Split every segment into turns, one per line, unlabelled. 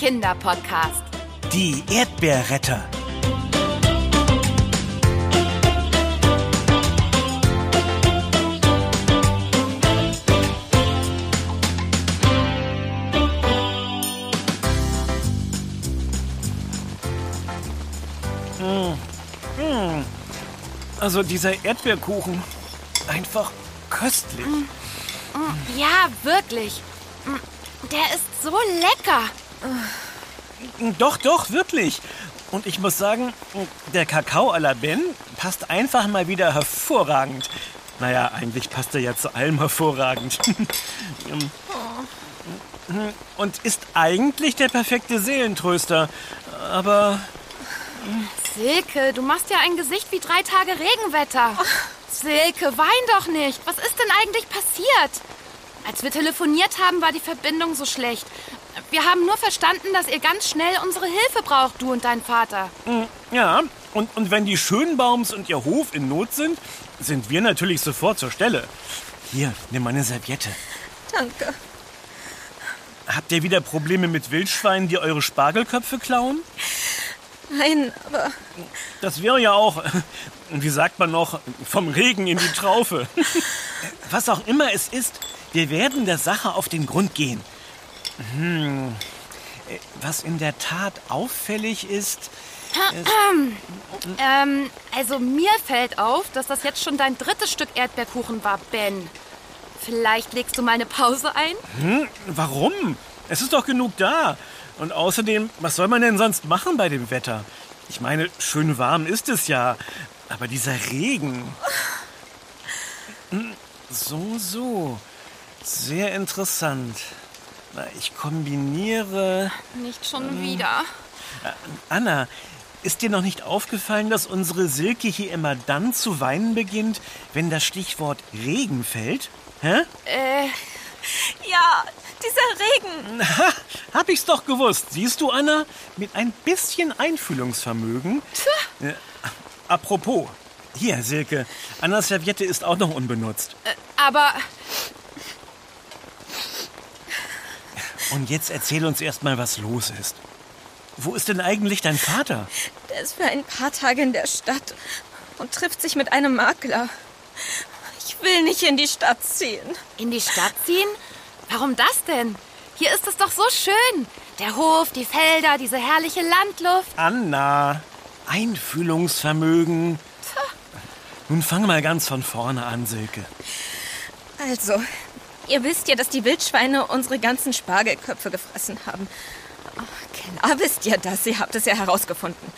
Kinderpodcast.
Die Erdbeerretter. Also dieser Erdbeerkuchen, einfach köstlich.
Ja, wirklich. Der ist so lecker.
Doch, doch, wirklich. Und ich muss sagen, der Kakao à la Ben passt einfach mal wieder hervorragend. Naja, eigentlich passt er ja zu allem hervorragend. Und ist eigentlich der perfekte Seelentröster. Aber
Silke, du machst ja ein Gesicht wie drei Tage Regenwetter. Silke, wein doch nicht. Was ist denn eigentlich passiert? Als wir telefoniert haben, war die Verbindung so schlecht. Wir haben nur verstanden, dass ihr ganz schnell unsere Hilfe braucht, du und dein Vater.
ja, und, und wenn die Schönbaums und ihr Hof in Not sind, sind wir natürlich sofort zur Stelle. Hier, nimm meine Serviette.
Danke.
Habt ihr wieder Probleme mit Wildschweinen, die eure Spargelköpfe klauen?
Nein, aber
Das wäre ja auch, wie sagt man noch, vom Regen in die Traufe. Was auch immer es ist, wir werden der Sache auf den Grund gehen. Hm. Was in der Tat auffällig ist,
Ähm, also mir fällt auf, dass das jetzt schon dein drittes Stück Erdbeerkuchen war, Ben. Vielleicht legst du mal eine Pause ein?
hm, warum? Es ist doch genug da. Und außerdem, was soll man denn sonst machen bei dem Wetter? Ich meine, schön warm ist es ja, aber dieser Regen. Hm, So, so. Sehr interessant. Na, ich kombiniere.
Nicht schon wieder.
Anna, ist dir noch nicht aufgefallen, dass unsere Silke hier immer dann zu weinen beginnt, wenn das Stichwort Regen fällt? Hä?
Äh,
ja, dieser Regen.
Ha, hab ich's doch gewusst. Siehst du, Anna? Mit ein bisschen Einfühlungsvermögen. Äh, apropos. Hier, Silke. Annas Serviette ist auch noch unbenutzt.
aber
Und jetzt erzähl uns erst mal, was los ist. Wo ist denn eigentlich dein Vater?
Der ist für ein paar Tage in der Stadt und trifft sich mit einem Makler. Ich will nicht in die Stadt ziehen.
in die Stadt ziehen? Warum das denn? Hier ist es doch so schön. Der Hof, die Felder, diese herrliche Landluft.
Anna, Einfühlungsvermögen. Nun fang mal ganz von vorne an, Silke.
Also, ihr wisst ja, dass die Wildschweine unsere ganzen Spargelköpfe gefressen haben. Oh, klar wisst ihr das, ihr habt es ja herausgefunden.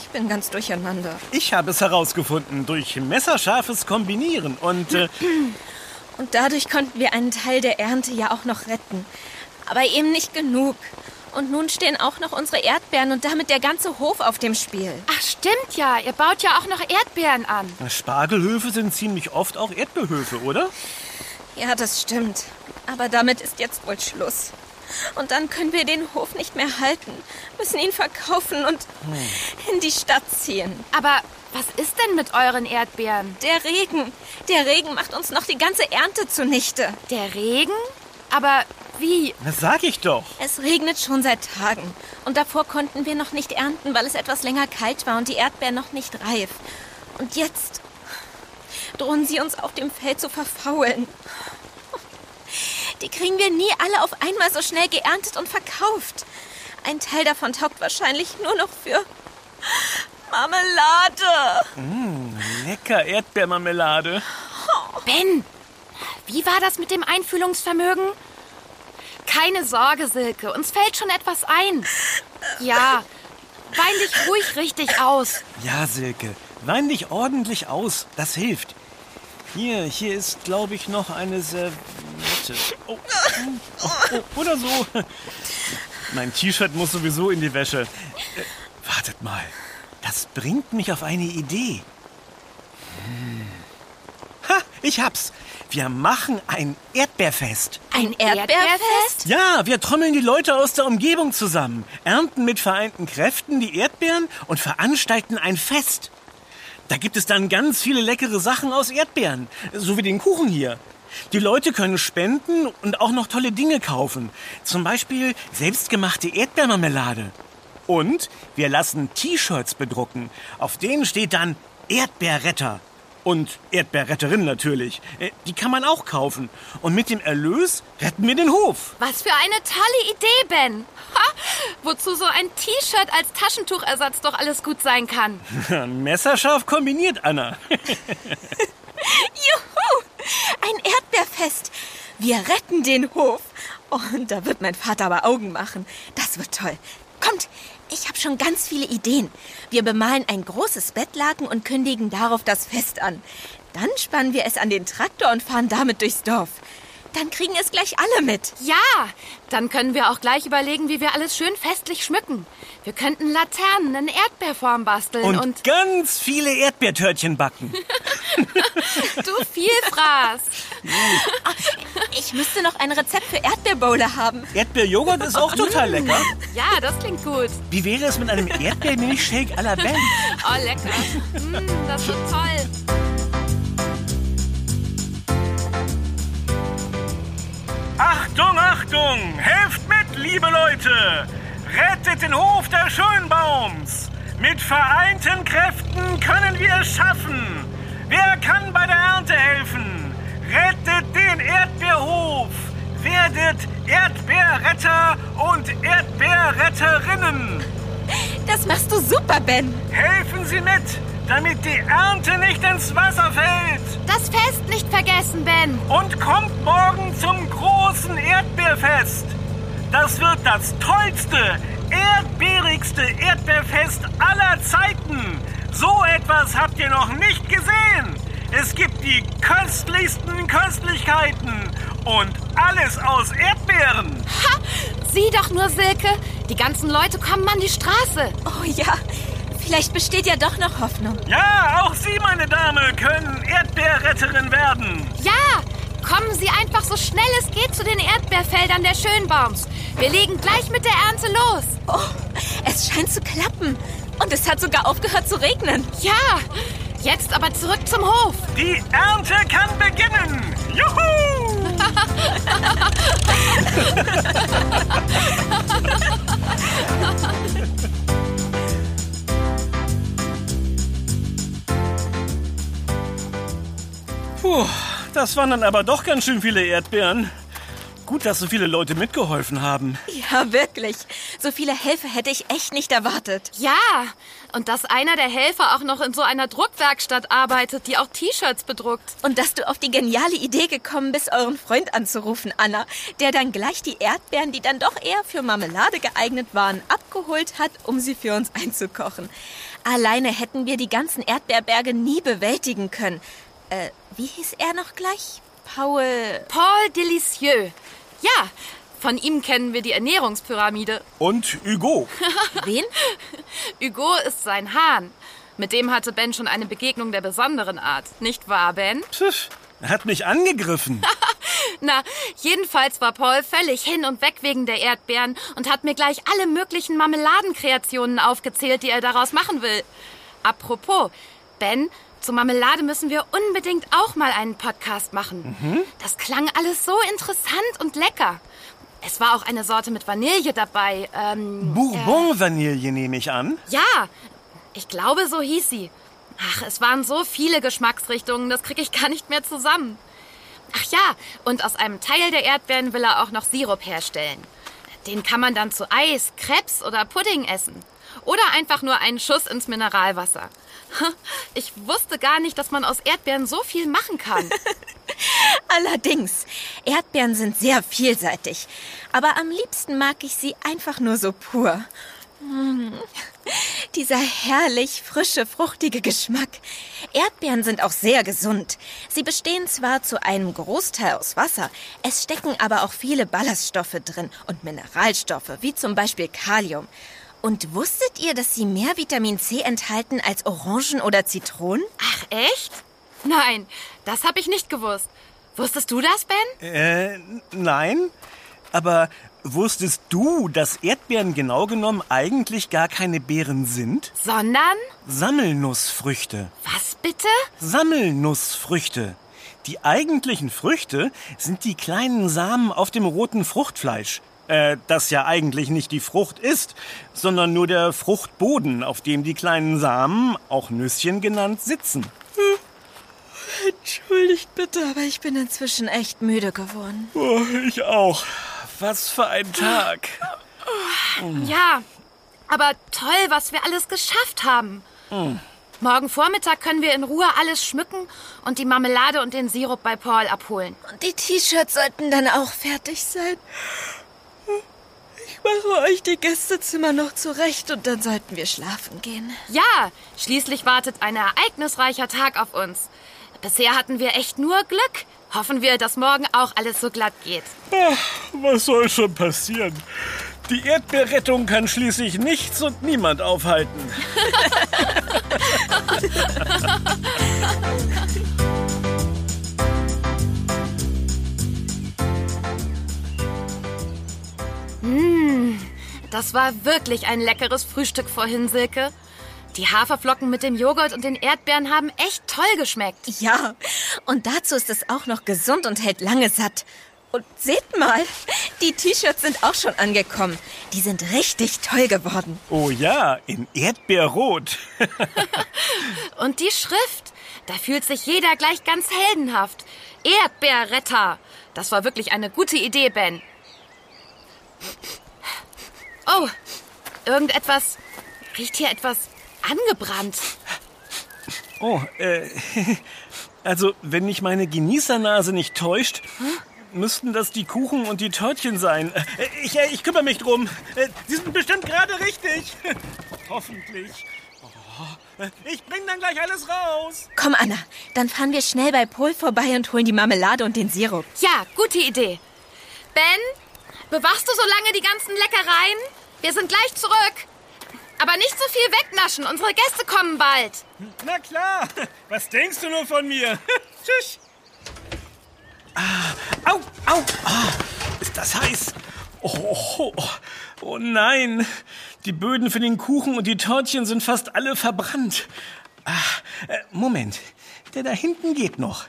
Ich bin ganz durcheinander.
Ich habe es herausgefunden durch messerscharfes Kombinieren und äh,
Und dadurch konnten wir einen Teil der Ernte ja auch noch retten. Aber eben nicht genug. Und nun stehen auch noch unsere Erdbeeren und damit der ganze Hof auf dem Spiel.
Ach, stimmt ja. Ihr baut ja auch noch Erdbeeren an.
Spargelhöfe sind ziemlich oft auch Erdbeerhöfe, oder?
Ja, das stimmt. Aber damit ist jetzt wohl Schluss. Und dann können wir den Hof nicht mehr halten, müssen ihn verkaufen und in die Stadt ziehen.
Aber was ist denn mit euren Erdbeeren?
Der Regen, der Regen macht uns noch die ganze Ernte zunichte.
Der Regen? Aber wie?
Das sag ich doch.
Es regnet schon seit Tagen. Und davor konnten wir noch nicht ernten, weil es etwas länger kalt war und die Erdbeeren noch nicht reif. Und jetzt drohen sie uns auf dem Feld zu verfaulen. Die kriegen wir nie alle auf einmal so schnell geerntet und verkauft. Ein Teil davon taugt wahrscheinlich nur noch für Marmelade.
Lecker Erdbeermarmelade.
Ben, wie war das mit dem Einfühlungsvermögen? Keine Sorge, Silke. Uns fällt schon etwas ein. Ja, wein dich ruhig richtig aus.
Ja, Silke, wein dich ordentlich aus. Das hilft. Hier, hier ist, glaube ich, noch eine Serviette. Oh, oh, oh, oder so. Mein T-Shirt muss sowieso in die Wäsche. Äh, wartet mal. Das bringt mich auf eine Idee. Hm. Ha, ich hab's. Wir machen ein Erdbeerfest.
Ein
Erdbeerfest?
Ja, wir trommeln die Leute aus der Umgebung zusammen, ernten mit vereinten Kräften die Erdbeeren und veranstalten ein Fest. Da gibt es dann ganz viele leckere Sachen aus Erdbeeren, so wie den Kuchen hier. Die Leute können spenden und auch noch tolle Dinge kaufen. Zum Beispiel selbstgemachte Erdbeermarmelade. Und wir lassen T-Shirts bedrucken. Auf denen steht dann Erdbeerretter. Und Erdbeerretterin natürlich. Äh, Die kann man auch kaufen. Und mit dem Erlös retten wir den Hof.
Was für eine tolle Idee, Ben. Ha, wozu so ein T-Shirt als Taschentuchersatz doch alles gut sein kann.
Messerscharf kombiniert, Anna.
Juhu! Ein Erdbeerfest. Wir retten den Hof. Oh, und da wird mein Vater aber Augen machen. Das wird toll. Kommt, ich habe schon ganz viele Ideen. Wir bemalen ein großes Bettlaken und kündigen darauf das Fest an. Dann spannen wir es an den Traktor und fahren damit durchs Dorf. Dann kriegen es gleich alle mit.
Ja, dann können wir auch gleich überlegen, wie wir alles schön festlich schmücken. Wir könnten Laternen in Erdbeerform basteln
Und,
und,
ganz viele Erdbeertörtchen backen.
du Vielfraß.
Ich müsste noch ein Rezept für Erdbeerbowle haben.
Erdbeerjoghurt ist auch total lecker.
Ja, das klingt gut.
Wie wäre es mit einem Erdbeermilchshake à la Ben?
Oh, lecker. Mm, das wird toll.
Achtung! Helft mit, liebe Leute! Rettet den Hof der Schönbaums! Mit vereinten Kräften können wir es schaffen! Wer kann bei der Ernte helfen? Rettet den Erdbeerhof! Werdet Erdbeerretter und Erdbeerretterinnen!
Das machst du super, Ben.
Helfen Sie mit, damit die Ernte nicht ins Wasser fällt!
Das Fest nicht vergessen, Ben.
und kommt morgen zum großen Erdbeerfest. Das wird das tollste, erdbeerigste Erdbeerfest aller Zeiten. So etwas habt ihr noch nicht gesehen. Es gibt die köstlichsten Köstlichkeiten und alles aus Erdbeeren.
Ha! Sieh doch nur, Silke. Die ganzen Leute kommen an die Straße.
Oh ja, vielleicht besteht ja doch noch Hoffnung.
Ja, auch Sie, meine Dame, können Erdbeerretterin werden.
Ja, kommen Sie einfach so schnell es geht zu den Erdbeerfeldern der Schönbaums. Wir legen gleich mit der Ernte los.
Oh, es scheint zu klappen. Und es hat sogar aufgehört zu regnen.
Ja, jetzt aber zurück zum Hof.
Die Ernte kann beginnen. Juhu! Puh, das waren dann aber doch ganz schön viele Erdbeeren. Gut, dass so viele Leute mitgeholfen haben.
Ja, wirklich. So viele Helfer hätte ich echt nicht erwartet.
Ja, und dass einer der Helfer auch noch in so einer Druckwerkstatt arbeitet, die auch T-Shirts bedruckt.
Und dass du auf die geniale Idee gekommen bist, euren Freund anzurufen, Anna, der dann gleich die Erdbeeren, die dann doch eher für Marmelade geeignet waren, abgeholt hat, um sie für uns einzukochen. Alleine hätten wir die ganzen Erdbeerberge nie bewältigen können. Äh, wie hieß er noch gleich? Paul.
Paul Delicieux. Ja, von ihm kennen wir die Ernährungspyramide.
Und Hugo.
Wen?
Hugo ist sein Hahn. Mit dem hatte Ben schon eine Begegnung der besonderen Art. Nicht wahr, Ben?
Pfiff, er hat mich angegriffen.
Na, jedenfalls war Paul völlig hin und weg wegen der Erdbeeren und hat mir gleich alle möglichen Marmeladenkreationen aufgezählt, die er daraus machen will. Apropos, Ben, zur Marmelade müssen wir unbedingt auch mal einen Podcast machen. Das klang alles so interessant und lecker. Es war auch eine Sorte mit Vanille dabei. Ähm,
Bourbon-Vanille nehme ich an.
ja, ich glaube, so hieß sie. Ach, es waren so viele Geschmacksrichtungen, das kriege ich gar nicht mehr zusammen. Ach ja, und aus einem Teil der Erdbeeren will er auch noch Sirup herstellen. Den kann man dann zu Eis, Krebs oder Pudding essen. Oder einfach nur einen Schuss ins Mineralwasser. Ich wusste gar nicht, dass man aus Erdbeeren so viel machen kann.
Allerdings, Erdbeeren sind sehr vielseitig. Aber am liebsten mag ich sie einfach nur so pur. Mm. Dieser herrlich frische, fruchtige Geschmack. Erdbeeren sind auch sehr gesund. Sie bestehen zwar zu einem Großteil aus Wasser, es stecken aber auch viele Ballaststoffe drin und Mineralstoffe, wie zum Beispiel Kalium. Und wusstet ihr, dass sie mehr Vitamin C enthalten als Orangen oder Zitronen?
Ach, echt? Nein, das habe ich nicht gewusst. Wusstest du das, Ben?
Äh, nein. Aber wusstest du, dass Erdbeeren genau genommen eigentlich gar keine Beeren sind?
Sondern?
Sammelnussfrüchte.
Was bitte?
Sammelnussfrüchte. Die eigentlichen Früchte sind die kleinen Samen auf dem roten Fruchtfleisch. Äh, das ja eigentlich nicht die Frucht ist, sondern nur der Fruchtboden, auf dem die kleinen Samen, auch Nüsschen genannt, sitzen.
Entschuldigt bitte, aber ich bin inzwischen echt müde geworden.
Oh, ich auch. Was für ein Tag.
Ja, aber toll, was wir alles geschafft haben. Morgen Vormittag können wir in Ruhe alles schmücken und die Marmelade und den Sirup bei Paul abholen.
Und die T-Shirts sollten dann auch fertig sein. Ich mache euch die Gästezimmer noch zurecht und dann sollten wir schlafen gehen.
Ja, schließlich wartet ein ereignisreicher Tag auf uns. Bisher hatten wir echt nur Glück. Hoffen wir, dass morgen auch alles so glatt geht.
Ach, was soll schon passieren? Die Erdbeerrettung kann schließlich nichts und niemand aufhalten.
Das war wirklich ein leckeres Frühstück vorhin, Silke. Die Haferflocken mit dem Joghurt und den Erdbeeren haben echt toll geschmeckt.
Ja, und dazu ist es auch noch gesund und hält lange satt. Und seht mal, die T-Shirts sind auch schon angekommen. Die sind richtig toll geworden.
Oh ja, in Erdbeerrot.
Und die Schrift, da fühlt sich jeder gleich ganz heldenhaft. Erdbeerretter. Das war wirklich eine gute Idee, Ben. Oh, irgendetwas. Riecht hier etwas angebrannt.
Oh, äh, also wenn mich meine Genießernase nicht täuscht, müssten das die Kuchen und die Törtchen sein. Äh, Ich, äh, ich kümmere mich drum. Äh, Sie sind bestimmt gerade richtig. Hoffentlich. Oh, äh, Ich bring dann gleich alles raus.
Komm, Anna, dann fahren wir schnell bei Pol vorbei und holen die Marmelade und den Sirup.
Ja, gute Idee. Ben, bewachst du so lange die ganzen Leckereien? Wir sind gleich zurück. Aber nicht so viel wegnaschen. Unsere Gäste kommen bald.
Na klar. Was denkst du nur von mir? Tschüss. Ah, au, au. Ah, ist das heiß? Oh, oh, oh, oh nein. Die Böden für den Kuchen und die Törtchen sind fast alle verbrannt. Ah, äh, Moment. Der da hinten geht noch.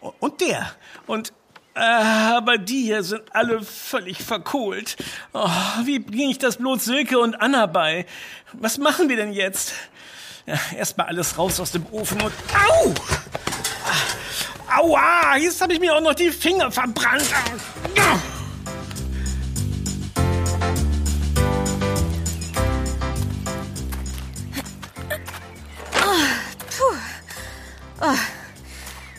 Und der. Und aber die hier sind alle völlig verkohlt. Oh, wie bringe ich das bloß Silke und Anna bei? Was machen wir denn jetzt? Ja, Erstmal alles raus aus dem Ofen und... Au! Aua! Jetzt habe ich mir auch noch die Finger verbrannt. Ah.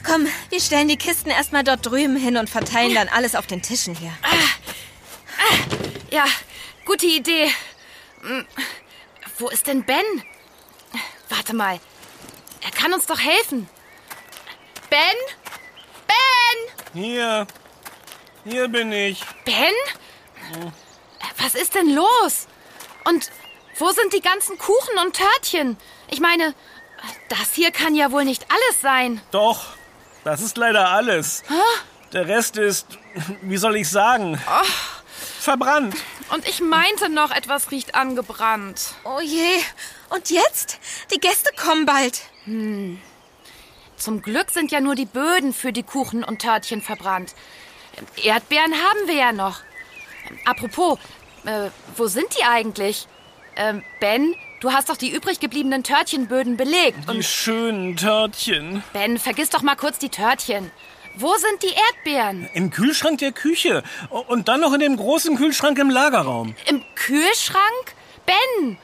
Komm, wir stellen die Kisten erstmal dort drüben hin und verteilen dann alles auf den Tischen hier.
Ja, gute Idee. Hm, Wo ist denn Ben? Warte mal. Er kann uns doch helfen. Ben? Ben?
Hier. Hier bin ich.
Ben? Was ist denn los? Und wo sind die ganzen Kuchen und Törtchen? Ich meine, das hier kann ja wohl nicht alles sein.
Doch, das ist leider alles. Der Rest ist, wie soll ich sagen, verbrannt.
Und ich meinte noch, etwas riecht angebrannt.
Oh je. Und jetzt? Die Gäste kommen bald.
Zum Glück sind ja nur die Böden für die Kuchen und Törtchen verbrannt. Erdbeeren haben wir ja noch. Apropos, äh, wo sind die eigentlich? Ähm, ben, du hast doch die übrig gebliebenen Törtchenböden belegt.
Die schönen Törtchen.
Ben, vergiss doch mal kurz die Törtchen. Wo sind die Erdbeeren?
Im Kühlschrank der Küche. Und dann noch in dem großen Kühlschrank im Lagerraum.
Im Kühlschrank? Ben,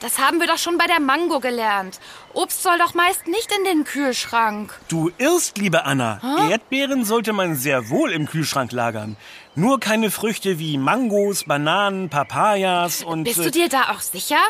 das haben wir doch schon bei der Mango gelernt. Obst soll doch meist nicht in den Kühlschrank.
Du irrst, liebe Anna. Erdbeeren sollte man sehr wohl im Kühlschrank lagern. Nur keine Früchte wie Mangos, Bananen, Papayas und...
Bist
äh,
du dir da auch sicher?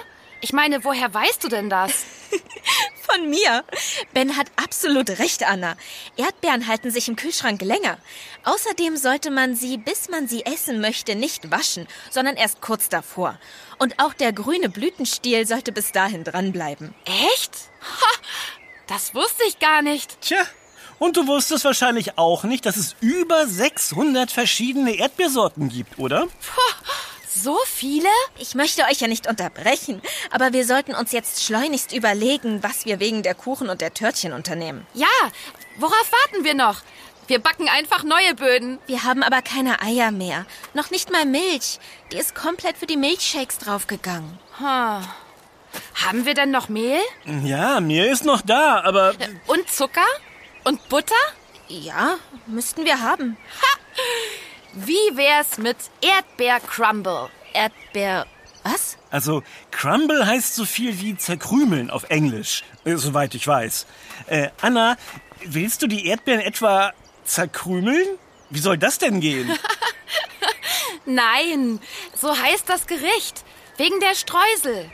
Ich meine, woher weißt du denn das?
Von mir. Ben hat absolut recht, Anna. Erdbeeren halten sich im Kühlschrank länger. Außerdem sollte man sie, bis man sie essen möchte, nicht waschen, sondern erst kurz davor. Und auch der grüne Blütenstiel sollte bis dahin dranbleiben.
Echt? Ha, das wusste ich gar nicht.
Tja, und du wusstest wahrscheinlich auch nicht, dass es über 600 verschiedene Erdbeersorten gibt, oder?
So viele?
Ich möchte euch ja nicht unterbrechen, aber wir sollten uns jetzt schleunigst überlegen, was wir wegen der Kuchen und der Törtchen unternehmen.
Ja, worauf warten wir noch? Wir backen einfach neue Böden.
Wir haben aber keine Eier mehr. Noch nicht mal Milch. Die ist komplett für die Milchshakes draufgegangen.
Hm. Haben wir denn noch Mehl?
Ja, mir ist noch da, aber
Und Zucker? Und Butter?
Ja, müssten wir haben.
Wie wär's mit Erdbeer-Crumble?
Erdbeer. Was?
also Crumble heißt so viel wie zerkrümeln auf Englisch, äh, soweit ich weiß. Äh, Anna, willst du die Erdbeeren etwa zerkrümeln? Wie soll das denn gehen?
Nein, so heißt das Gericht. Wegen der Streusel.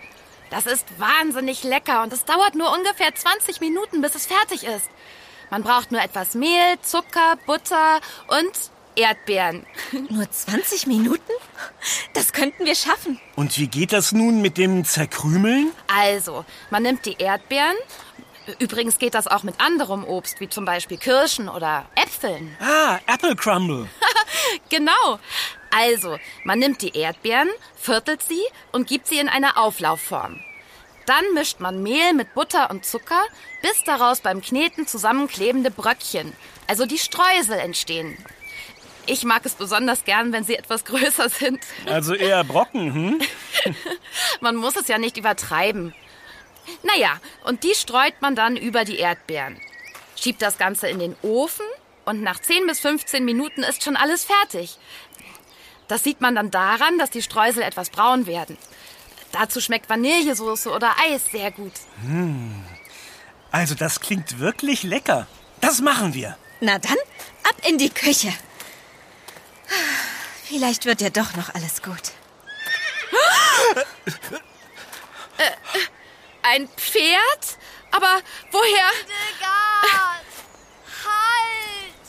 Das ist wahnsinnig lecker und es dauert nur ungefähr 20 Minuten, bis es fertig ist. Man braucht nur etwas Mehl, Zucker, Butter und Erdbeeren.
Nur 20 Minuten? Das könnten wir schaffen.
Und wie geht das nun mit dem Zerkrümeln?
Also, man nimmt die Erdbeeren. Übrigens geht das auch mit anderem Obst, wie zum Beispiel Kirschen oder Äpfeln.
Ah, Apple Crumble.
Genau. Also, man nimmt die Erdbeeren, viertelt sie und gibt sie in eine Auflaufform. Dann mischt man Mehl mit Butter und Zucker, bis daraus beim Kneten zusammenklebende Bröckchen, also die Streusel, entstehen. Ich mag es besonders gern, wenn sie etwas größer sind.
Also eher Brocken, hm?
Man muss es ja nicht übertreiben. Naja, und die streut man dann über die Erdbeeren. Schiebt das Ganze in den Ofen und nach 10 bis 15 Minuten ist schon alles fertig. Das sieht man dann daran, dass die Streusel etwas braun werden. Dazu schmeckt Vanillesoße oder Eis sehr gut.
Also das klingt wirklich lecker. Das machen wir.
Na dann, ab in die Küche. Vielleicht wird ja doch noch alles gut.
Ein Pferd? Aber woher?
Hildegard! Halt!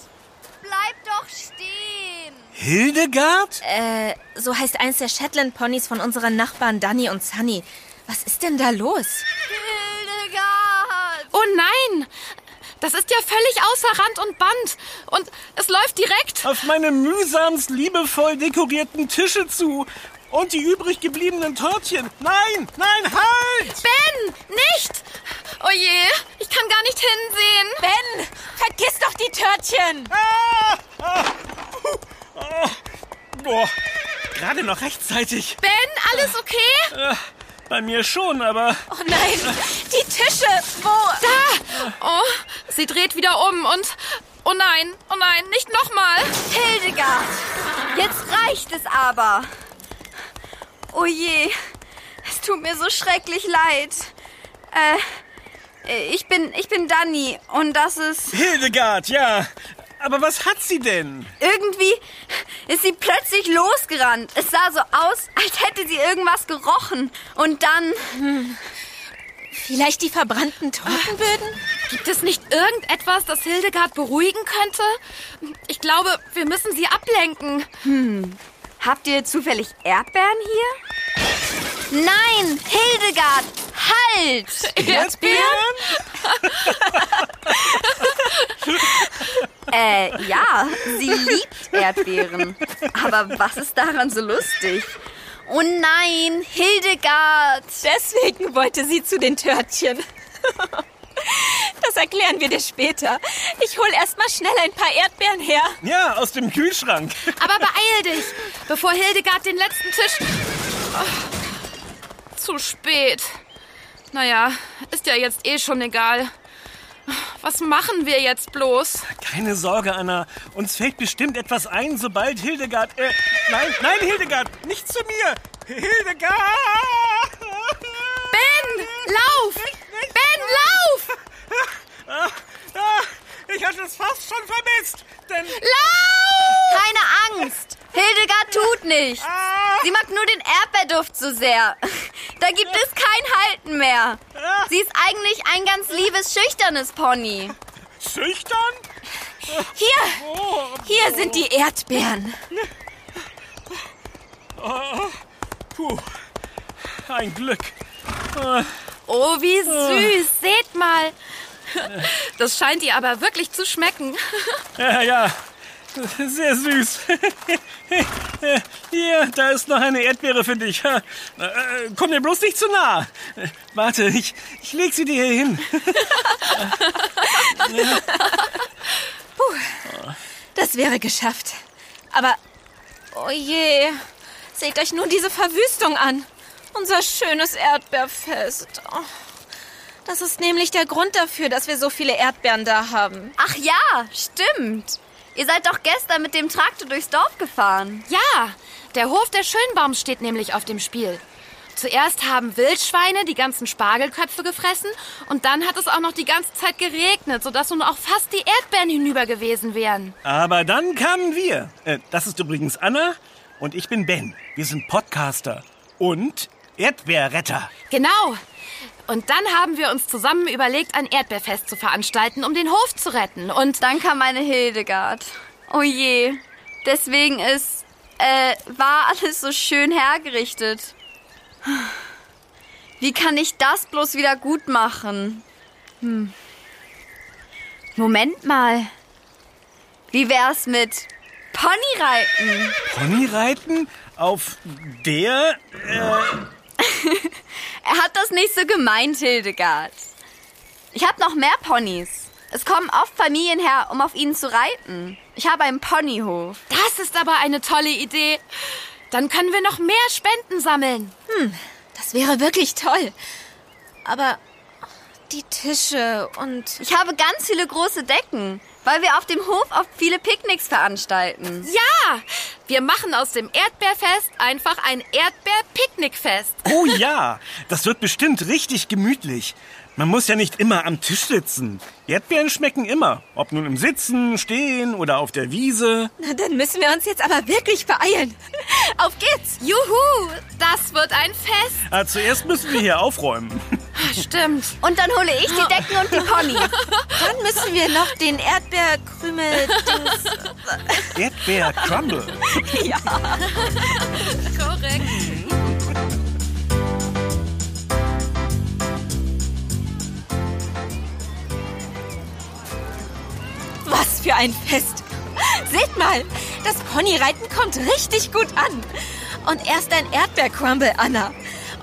Bleib doch stehen!
Hildegard?
Äh, so heißt eins der Shetland-Ponys von unseren Nachbarn Danny und Sunny. Was ist denn da los?
Hildegard!
Oh! Das ist ja völlig außer Rand und Band. Und es läuft direkt.
Auf meine mühsamst liebevoll dekorierten Tische zu. Und die übrig gebliebenen Törtchen. Nein, nein, halt!
Ben, nicht! Oh je, ich kann gar nicht hinsehen.
Ben, vergiss doch die Törtchen!
Ah, ah, ah. Boah, gerade noch rechtzeitig.
Ben, alles okay?
Äh, bei mir schon, aber
Oh nein, die Tische! Wo?
Da! Oh, sie dreht wieder um und. Oh nein, oh nein, nicht nochmal.
Hildegard! Jetzt reicht es aber! Oh je, es tut mir so schrecklich leid. Äh, ich bin, ich bin Dani und das ist...
Hildegard, ja. Aber was hat sie denn?
Irgendwie ist sie plötzlich losgerannt. Es sah so aus, als hätte sie irgendwas gerochen. Und dann...
Vielleicht die verbrannten Tortenböden?
Gibt es nicht irgendetwas, das Hildegard beruhigen könnte? Ich glaube, wir müssen sie ablenken.
Habt ihr zufällig Erdbeeren hier? Nein, Hildegard, halt!
Erdbeeren?
Äh, ja, sie liebt Erdbeeren. Aber was ist daran so lustig? Oh nein, Hildegard!
Deswegen wollte sie zu den Törtchen. Das erklären wir dir später. Ich hol erst mal schnell ein paar Erdbeeren her.
Ja, aus dem Kühlschrank.
Aber beeil dich, bevor Hildegard den letzten Tisch. Oh, zu spät. Naja, ist ja jetzt eh schon egal. Was machen wir jetzt bloß?
Keine Sorge, Anna. Uns fällt bestimmt etwas ein, sobald Hildegard. Äh, nein, nein, Hildegard, nicht zu mir. Hildegard!
Ben, lauf! Ben, lauf!
Ah, ah, ich hatte es fast schon vermisst. Denn.
Lauf!
Keine Angst! Hildegard tut nichts.
Ah,
Sie mag nur den Erdbeerduft so sehr. Da gibt es kein Halten mehr. Sie ist eigentlich ein ganz liebes, schüchternes Pony.
schüchtern?
Hier,
Oh,
hier sind die Erdbeeren.
puh. Ein Glück. Ah,
Oh, wie süß. Seht mal. Das scheint ihr aber wirklich zu schmecken.
Ja, ja. Sehr süß. Hier, da ist noch eine Erdbeere für dich. Äh, Komm dir bloß nicht zu nah. Warte, ich, ich leg sie dir hier hin.
es wäre geschafft. Aber, oh je, seht euch nur diese Verwüstung an. Unser schönes Erdbeerfest. Oh, das ist nämlich der Grund dafür, dass wir so viele Erdbeeren da haben.
Ach ja, stimmt. Ihr seid doch gestern mit dem Traktor durchs Dorf gefahren.
Ja, der Hof der Schönbaums steht nämlich auf dem Spiel. Zuerst haben Wildschweine die ganzen Spargelköpfe gefressen und dann hat es auch noch die ganze Zeit geregnet, sodass nun auch fast die Erdbeeren hinüber gewesen wären.
Aber dann kamen wir. Äh, das ist übrigens Anna und ich bin Ben. Wir sind Podcaster und Erdbeerretter.
Genau. Und dann haben wir uns zusammen überlegt, ein Erdbeerfest zu veranstalten, um den Hof zu retten. Und
Dann kam meine Hildegard. Oh je. Deswegen ist, äh, war alles so schön hergerichtet. Wie kann ich das bloß wieder gut machen? Hm. Moment mal. Wie wär's mit Ponyreiten?
Ponyreiten auf der.
Er hat das nicht so gemeint, Hildegard. Ich habe noch mehr Ponys. Es kommen oft Familien her, um auf ihnen zu reiten. Ich habe einen Ponyhof.
das ist aber eine tolle Idee. Dann können wir noch mehr Spenden sammeln.
Das wäre wirklich toll. Aber die Tische und...
Ich habe ganz viele große Decken, weil wir auf dem Hof oft viele Picknicks veranstalten.
Ja, wir machen aus dem Erdbeerfest einfach ein Erdbeerpicknickfest.
Oh ja, das wird bestimmt richtig gemütlich. Man muss ja nicht immer am Tisch sitzen. Erdbeeren schmecken immer. Ob nun im Sitzen, Stehen oder auf der Wiese.
Na, dann müssen wir uns jetzt aber wirklich beeilen. Auf geht's!
Juhu, das wird ein Fest.
Ah, zuerst müssen wir hier aufräumen.
Stimmt.
Und dann hole ich die Decken und die Ponys.
Dann müssen wir noch den Erdbeerkrümel...
Erdbeer-Crumble.
Korrekt.
Was für ein Fest! Seht mal, das Ponyreiten kommt richtig gut an. Und erst ein Erdbeercrumble, Anna.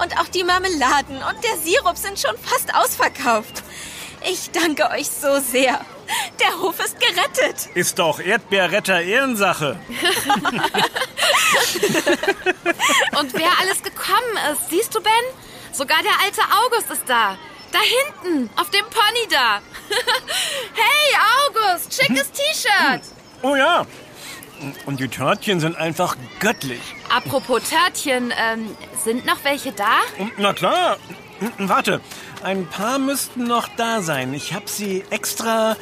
Und auch die Marmeladen und der Sirup sind schon fast ausverkauft. Ich danke euch so sehr. Der Hof ist gerettet.
Ist doch Erdbeerretter Ehrensache.
Und wer alles gekommen ist, siehst du, Ben? Sogar der alte August ist da. Da hinten, auf dem Pony da. hey, August, schickes T-Shirt.
Oh ja. Und die Törtchen sind einfach göttlich.
Apropos Törtchen, ähm, sind noch welche da?
Na klar. Warte, ein paar müssten noch da sein. Ich habe sie extra.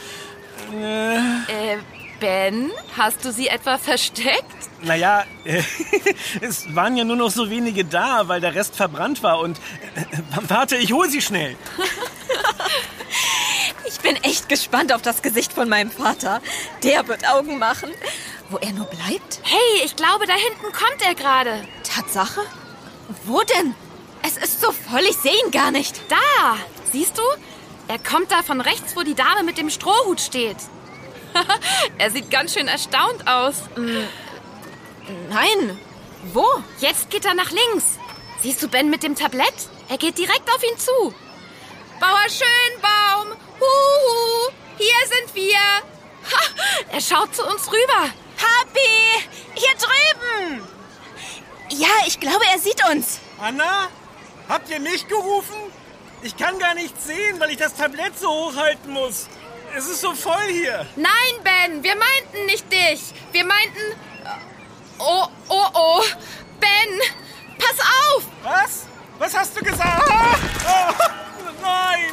Äh,
Äh, Ben, hast du sie etwa versteckt?
naja, äh, es waren ja nur noch so wenige da, weil der Rest verbrannt war. Und äh, warte, ich hole sie schnell.
Ich bin echt gespannt auf das Gesicht von meinem Vater. Der wird Augen machen. Wo er nur bleibt?
Hey, ich glaube, da hinten kommt er gerade.
Tatsache? Wo denn? Es ist so voll, ich sehe ihn gar nicht.
Da, siehst du? Er kommt da von rechts, wo die Dame mit dem Strohhut steht. er sieht ganz schön erstaunt aus.
Nein. Wo?
Jetzt geht er nach links. Siehst du Ben mit dem Tablett? Er geht direkt auf ihn zu. Bauer Schönbaum, huhu, hier sind wir. Ha, er schaut zu uns rüber.
Papi! Hier drüben! Ja, ich glaube, er sieht uns.
Anna, habt ihr mich gerufen? Ich kann gar nichts sehen, weil ich das Tablett so hochhalten muss. Es ist so voll hier.
Nein, Ben, wir meinten nicht dich. Wir meinten... Oh, oh, oh. Ben, pass auf.
Was? Was hast du gesagt? Ah, oh, nein!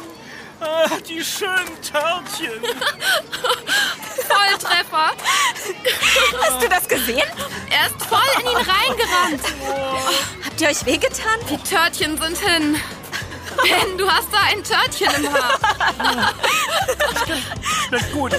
Ah, die schönen Törtchen.
Volltreffer.
Hast du das gesehen?
Er ist voll in ihn reingerannt.
Habt ihr euch wehgetan?
Die Törtchen sind hin. Ben, du hast da ein Törtchen im Haar.
Na gut.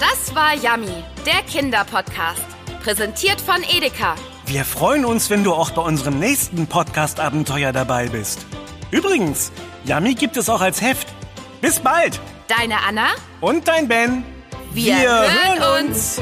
Das war Yummy, der Kinderpodcast. Präsentiert von Edeka.
Wir freuen uns, wenn du auch bei unserem nächsten Podcast-Abenteuer dabei bist. Übrigens, Yummy gibt es auch als Heft. Bis bald.
Deine Anna.
Und dein Ben.
Wir hören uns.